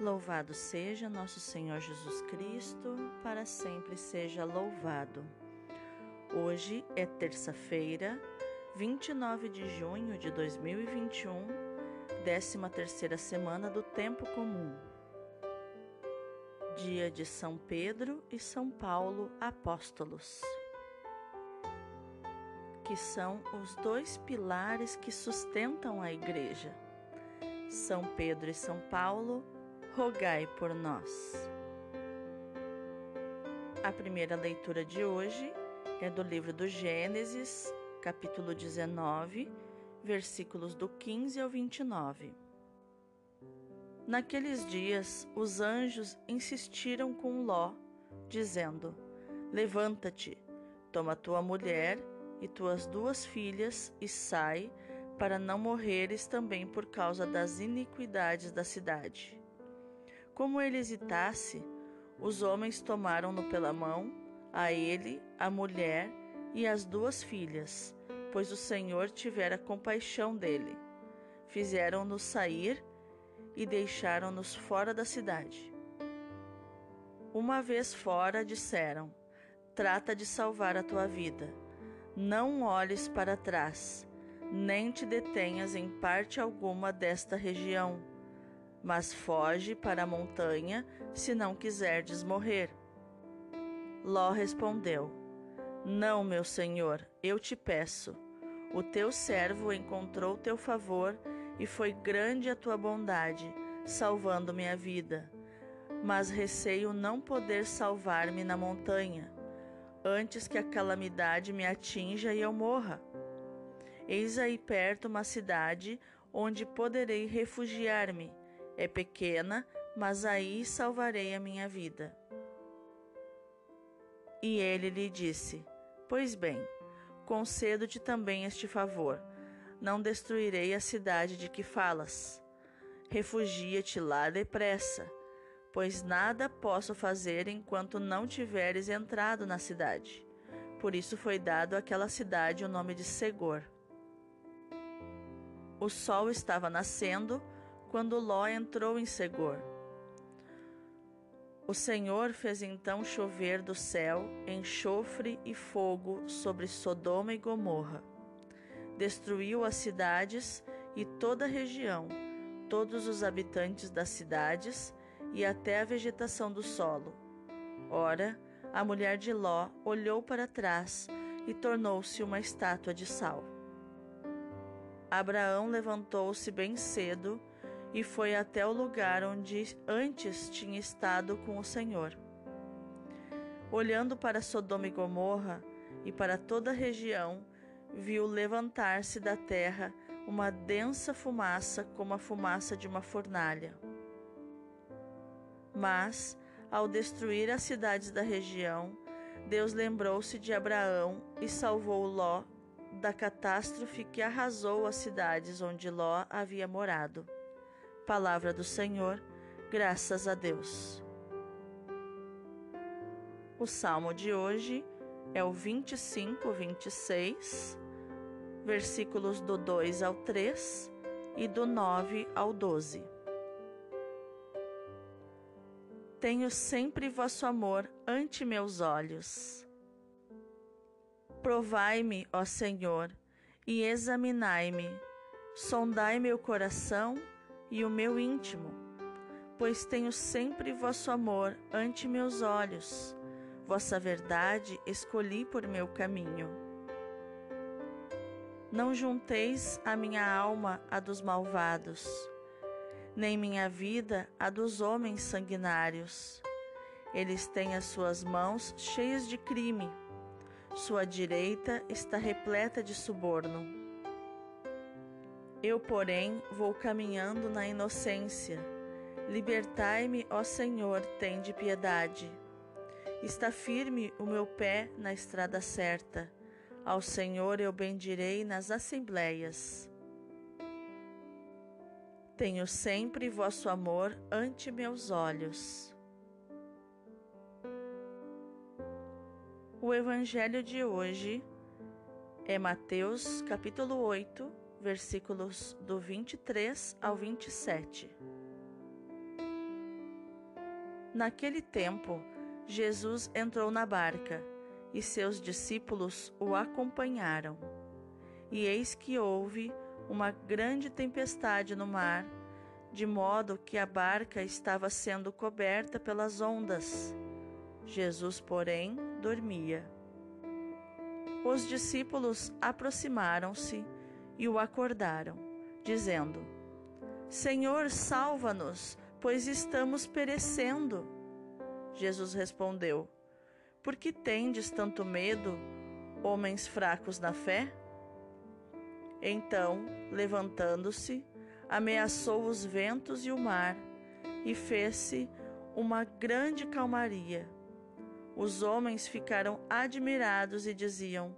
Louvado seja nosso Senhor Jesus Cristo, para sempre seja louvado. Hoje é terça-feira, 29 de junho de 2021, 13 terceira semana do Tempo Comum. Dia de São Pedro e São Paulo Apóstolos, que são os dois pilares que sustentam a Igreja. São Pedro e São Paulo rogai por nós. A primeira leitura de hoje é do livro do Gênesis, capítulo 19, versículos do 15 ao 29. Naqueles dias, os anjos insistiram com Ló, dizendo: Levanta-te, toma tua mulher e tuas duas filhas e sai, para não morreres também por causa das iniquidades da cidade. Como ele hesitasse, os homens tomaram-no pela mão, a ele, a mulher e as duas filhas, pois o Senhor tivera compaixão dele. Fizeram-nos sair e deixaram-nos fora da cidade. Uma vez fora, disseram: Trata de salvar a tua vida. Não olhes para trás, nem te detenhas em parte alguma desta região mas foge para a montanha se não quiserdes morrer. Ló respondeu: Não, meu senhor, eu te peço. O teu servo encontrou teu favor e foi grande a tua bondade, salvando-me a vida. Mas receio não poder salvar-me na montanha, antes que a calamidade me atinja e eu morra. Eis aí perto uma cidade onde poderei refugiar-me é pequena, mas aí salvarei a minha vida. E ele lhe disse: Pois bem, concedo-te também este favor: não destruirei a cidade de que falas. Refugia-te lá depressa, pois nada posso fazer enquanto não tiveres entrado na cidade. Por isso foi dado àquela cidade o nome de Segor. O sol estava nascendo quando Ló entrou em Segor. O Senhor fez então chover do céu enxofre e fogo sobre Sodoma e Gomorra. Destruiu as cidades e toda a região, todos os habitantes das cidades e até a vegetação do solo. Ora, a mulher de Ló olhou para trás e tornou-se uma estátua de sal. Abraão levantou-se bem cedo e foi até o lugar onde antes tinha estado com o Senhor. Olhando para Sodoma e Gomorra e para toda a região, viu levantar-se da terra uma densa fumaça como a fumaça de uma fornalha. Mas, ao destruir as cidades da região, Deus lembrou-se de Abraão e salvou Ló da catástrofe que arrasou as cidades onde Ló havia morado. Palavra do Senhor, graças a Deus. O salmo de hoje é o 25, 26, versículos do 2 ao 3 e do 9 ao 12. Tenho sempre vosso amor ante meus olhos. Provai-me, ó Senhor, e examinai-me, sondai meu coração e o meu íntimo, pois tenho sempre vosso amor ante meus olhos, vossa verdade escolhi por meu caminho. Não junteis a minha alma à dos malvados, nem minha vida à dos homens sanguinários. Eles têm as suas mãos cheias de crime, sua direita está repleta de suborno. Eu, porém, vou caminhando na inocência. Libertai-me, ó Senhor, tende piedade. Está firme o meu pé na estrada certa. Ao Senhor eu bendirei nas assembleias. Tenho sempre vosso amor ante meus olhos. O evangelho de hoje é Mateus, capítulo 8, versículos do 23 ao 27. Naquele tempo, Jesus entrou na barca e seus discípulos o acompanharam. E eis que houve uma grande tempestade no mar, de modo que a barca estava sendo coberta pelas ondas. Jesus, porém, dormia. Os discípulos aproximaram-se e o acordaram, dizendo: Senhor, salva-nos, pois estamos perecendo. Jesus respondeu: Por que tendes tanto medo, homens fracos na fé? Então, levantando-se, ameaçou os ventos e o mar, e fez-se uma grande calmaria. Os homens ficaram admirados e diziam: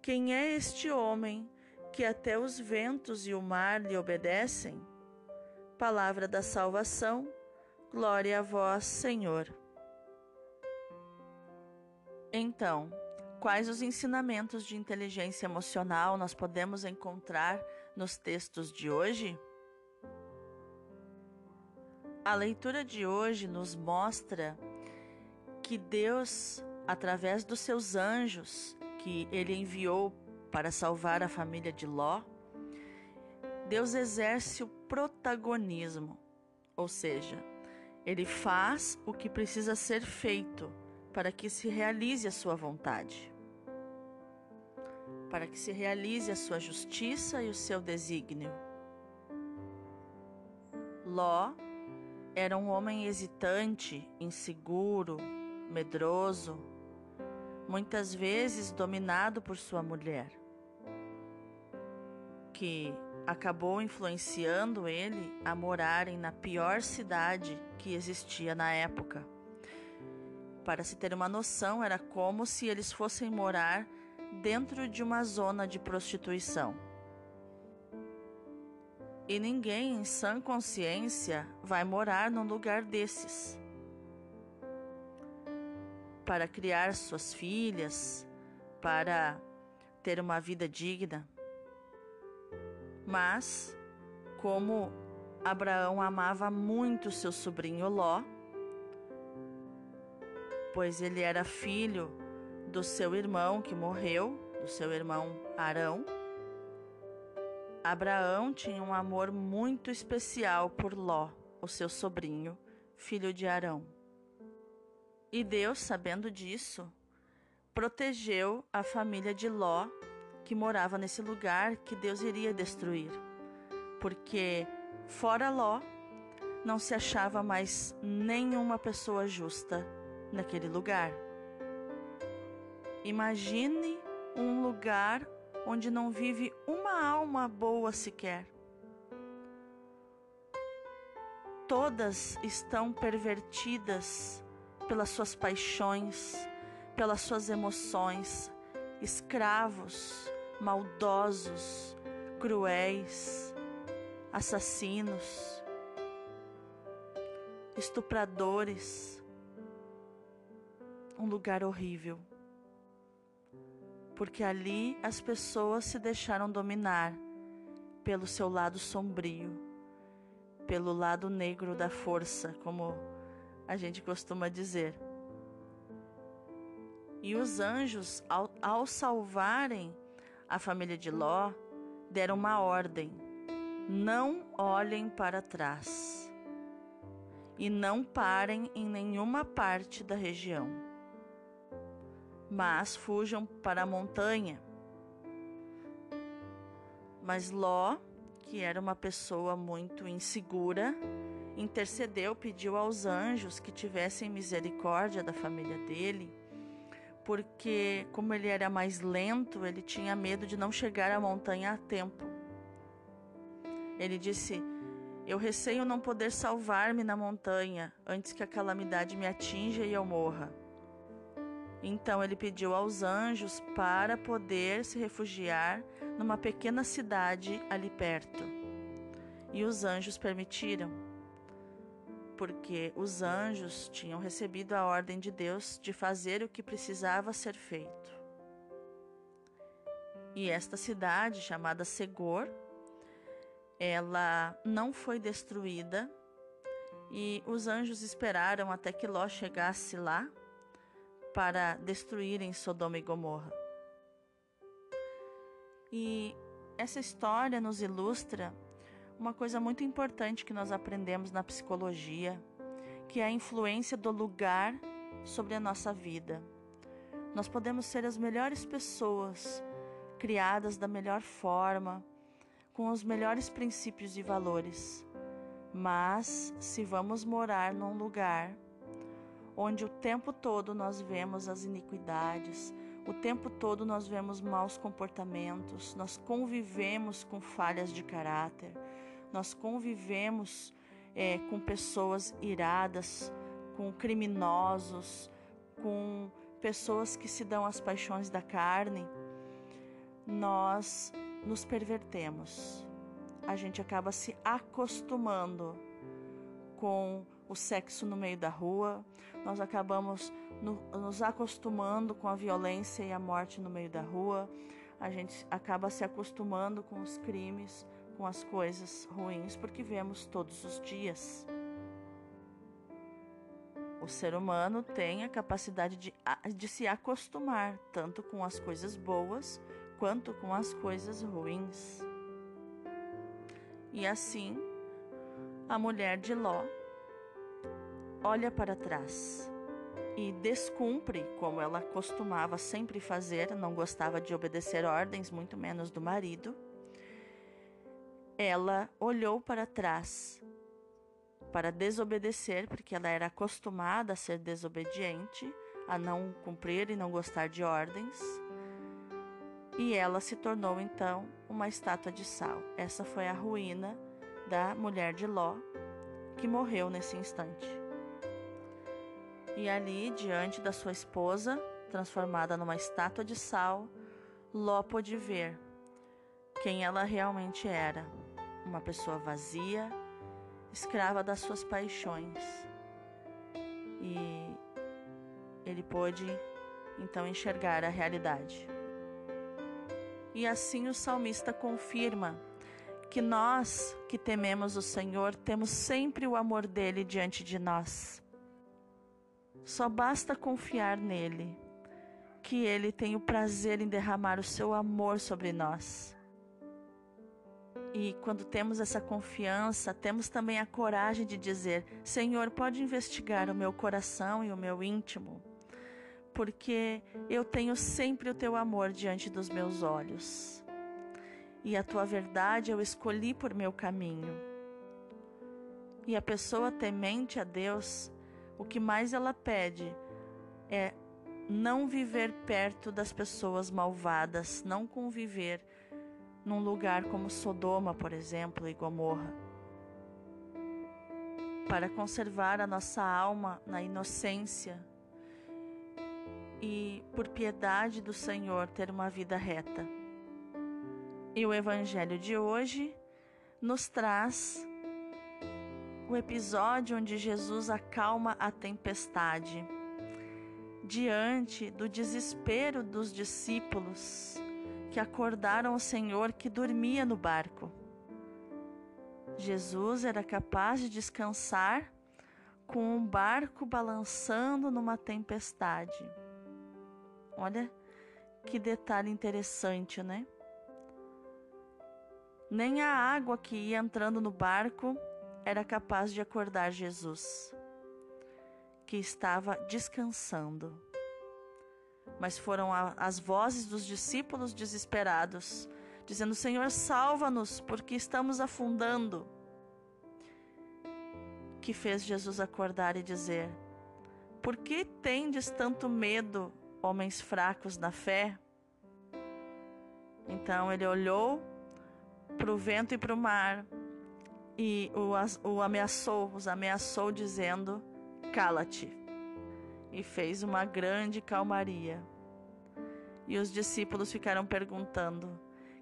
Quem é este homem que até os ventos e o mar lhe obedecem? Palavra da salvação, glória a vós, Senhor. Então, quais os ensinamentos de inteligência emocional nós podemos encontrar nos textos de hoje? A leitura de hoje nos mostra que Deus, através dos seus anjos que ele enviou para salvar a família de Ló, Deus exerce o protagonismo, ou seja, ele faz o que precisa ser feito para que se realize a sua vontade, para que se realize a sua justiça e o seu desígnio. Ló era um homem hesitante, inseguro, medroso, muitas vezes dominado por sua mulher, que acabou influenciando ele a morarem na pior cidade que existia na época. Para se ter uma noção, era como se eles fossem morar dentro de uma zona de prostituição. E ninguém em sã consciência vai morar num lugar desses para criar suas filhas, para ter uma vida digna. Mas, como Abraão amava muito seu sobrinho Ló, pois ele era filho do seu irmão que morreu, do seu irmão Arão, Abraão tinha um amor muito especial por Ló, o seu sobrinho, filho de Arão. E Deus, sabendo disso, protegeu a família de Ló, que morava nesse lugar que Deus iria destruir. Porque fora Ló, não se achava mais nenhuma pessoa justa naquele lugar. Imagine um lugar onde não vive uma alma boa sequer. Todas estão pervertidas pelas suas paixões, pelas suas emoções, escravos, maldosos, cruéis, assassinos, estupradores. Um lugar horrível. Porque ali as pessoas se deixaram dominar pelo seu lado sombrio, pelo lado negro da força, como a gente costuma dizer. E os anjos, ao, ao salvarem a família de Ló, deram uma ordem: não olhem para trás e não parem em nenhuma parte da região, mas fujam para a montanha. Mas Ló, que era uma pessoa muito insegura, intercedeu, pediu aos anjos que tivessem misericórdia da família dele, porque, como ele era mais lento, ele tinha medo de não chegar à montanha a tempo. Ele disse: Eu receio não poder salvar-me na montanha antes que a calamidade me atinja e eu morra. Então ele pediu aos anjos para poder se refugiar numa pequena cidade ali perto. E os anjos permitiram porque os anjos tinham recebido a ordem de Deus de fazer o que precisava ser feito. E esta cidade, chamada Segor, ela não foi destruída E os anjos esperaram até que Ló chegasse lá para destruírem Sodoma e Gomorra. E essa história nos ilustra uma coisa muito importante que nós aprendemos na psicologia, que é a influência do lugar sobre a nossa vida. Nós podemos ser as melhores pessoas, criadas da melhor forma, com os melhores princípios e valores. Mas se vamos morar num lugar onde o tempo todo nós vemos as iniquidades, o tempo todo nós vemos maus comportamentos, nós convivemos com falhas de caráter, nós convivemos é, com pessoas iradas, com criminosos, com pessoas que se dão às paixões da carne, nós nos pervertemos. A gente acaba se acostumando com o sexo no meio da rua, nós acabamos no, nos acostumando com a violência e a morte no meio da rua, a gente acaba se acostumando com os crimes, com as coisas ruins, porque vemos todos os dias. O ser humano tem a capacidade de, de se acostumar tanto com as coisas boas quanto com as coisas ruins. E assim, a mulher de Ló olha para trás e descumpre, como ela costumava sempre fazer, não gostava de obedecer ordens, muito menos do marido. Ela olhou para trás para desobedecer, porque ela era acostumada a ser desobediente, a não cumprir e não gostar de ordens. E ela se tornou então uma estátua de sal. Essa foi a ruína da mulher de Ló, que morreu nesse instante. E ali, diante da sua esposa, transformada numa estátua de sal, Ló pôde ver quem ela realmente era: uma pessoa vazia, escrava das suas paixões. E ele pôde então enxergar a realidade. E assim o salmista confirma que nós que tememos o Senhor temos sempre o amor dele diante de nós. Só basta confiar nele, que ele tem o prazer em derramar o seu amor sobre nós. E quando temos essa confiança, temos também a coragem de dizer: Senhor, pode investigar o meu coração e o meu íntimo, porque eu tenho sempre o teu amor diante dos meus olhos. E a tua verdade eu escolhi por meu caminho. E a pessoa temente a Deus, o que mais ela pede é não viver perto das pessoas malvadas, não conviver num lugar como Sodoma, por exemplo, e Gomorra. Para conservar a nossa alma na inocência e, por piedade do Senhor, ter uma vida reta. E o Evangelho de hoje nos traz o episódio onde Jesus acalma a tempestade diante do desespero dos discípulos que acordaram o Senhor que dormia no barco. Jesus era capaz de descansar com um barco balançando numa tempestade. Olha que detalhe interessante, né? Nem a água que ia entrando no barco era capaz de acordar Jesus, que estava descansando mas foram as vozes dos discípulos desesperados, dizendo: Senhor, salva-nos, porque estamos afundando. Que fez Jesus acordar e dizer: Por que tendes tanto medo, homens fracos na fé? Então ele olhou para o vento e para o mar e o, o ameaçou, os ameaçou, dizendo: Cala-te e fez uma grande calmaria. E os discípulos ficaram perguntando: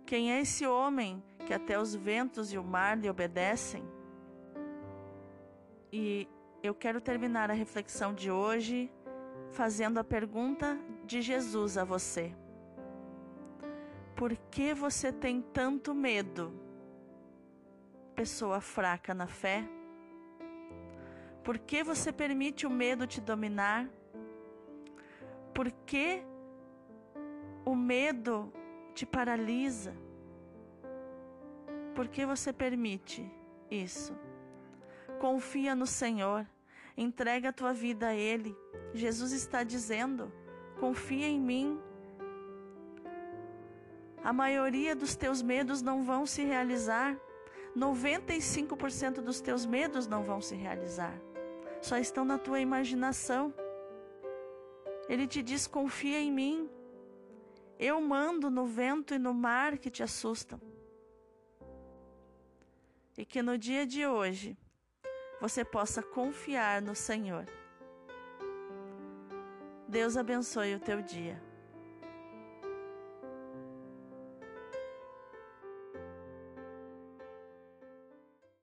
Quem é esse homem que até os ventos e o mar lhe obedecem? E eu quero terminar a reflexão de hoje fazendo a pergunta de Jesus a você: Por que você tem tanto medo, pessoa fraca na fé? Por que você permite o medo te dominar? Por que o medo te paralisa? Por que você permite isso? Confia no Senhor, entrega a tua vida a Ele. Jesus está dizendo: confia em mim. A maioria dos teus medos não vão se realizar. 95% dos teus medos não vão se realizar. Só estão na tua imaginação. Ele te diz: confia em mim. Eu mando no vento e no mar que te assustam. E que no dia de hoje você possa confiar no Senhor. Deus abençoe o teu dia.